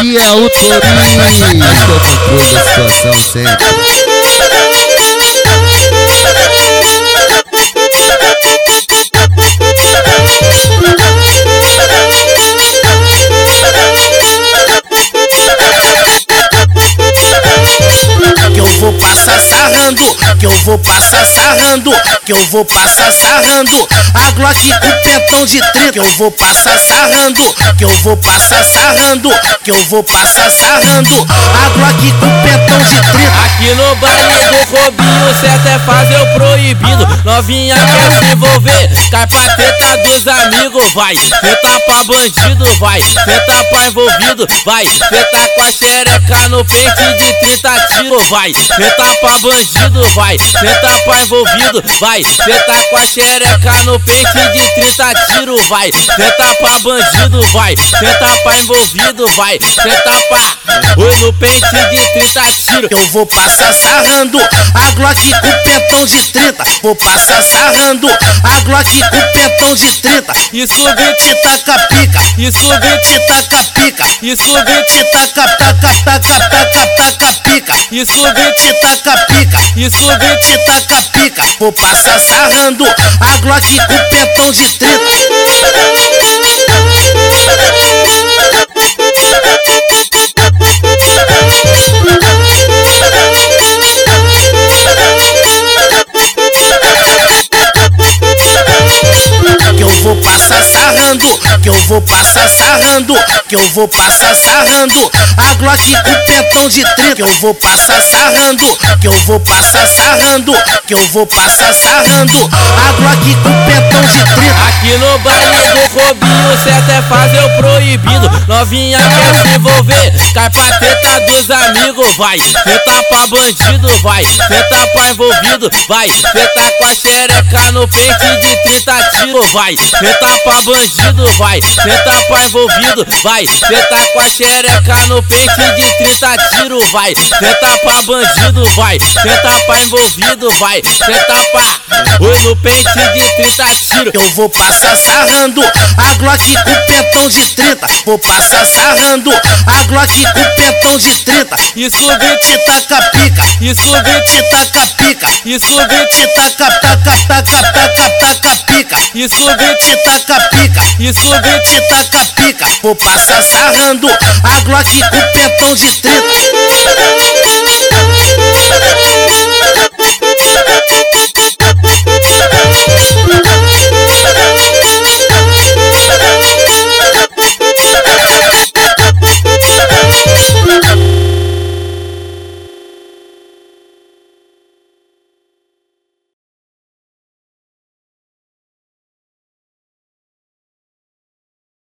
É o Torinho, tô controle da situação sempre. Que eu vou passar sarrando, que eu vou passar sarrando. A Glock com pentão de 30, que eu vou passar sarrando, que eu vou passar sarrando, que eu vou passar sarrando. A Glock com pentão de 30. Aqui no baile do Robinho, certo é fazer o proibido. Novinha quer se envolver, cai pra treta dos amigos, vai. Treta pra bandido, vai. Treta pra envolvido, vai. Treta com a xereca no pente de 30 tiros, vai. Treta pra bandido, vai. Treta pra envolvido, vai. Treta com a xereca no pente de 30 tiros, vai. Treta pra bandido, vai. Treta pra envolvido, vai. Treta pra. Oi no pente de 30 tiros. Eu vou passar sarrando. A Glock com pentão de 30. Vou passar sarrando. A Glock com pentão de 30. E subir te taca pica. E subir te taca pica. E subir te taca taca taca taca taca pica. E subir te taca pica, e subir te taca pica. Vou passar sarrando a Glock com pentão de 30. Sarrando, que eu vou passar sarrando, que eu vou passar sarrando. A Glock com pentão de 30, que eu vou passar sarrando, que eu vou passar sarrando, que eu vou passar sarrando. A Glock com pentão de 30. Aqui no baile do Robinho, certo é fazer o proibido. Novinha quer se envolver, cai pra treta dos amigos, vai. Treta pra bandido, vai. Treta pra envolvido, vai. Treta com a xereca no pente de 30 tiros, vai. Treta pra bandido, vai. Treta pra envolvido, vai. Treta com a xereca no pente de 30 tiros, vai. Treta pra bandido, vai. Treta pra envolvido, vai. Treta pra. Oi no pente de 30 tiros. Eu vou passar sarrando a Glock com pentão de 30. Vou passar sarrando a Glock com pentão de 30. E subir te taca pica. E subir te taca pica. E subir te taca taca taca taca taca pica. E subir te taca pica. E subir te taca pica. Vou passar sarrando a Glock com pentão de 30.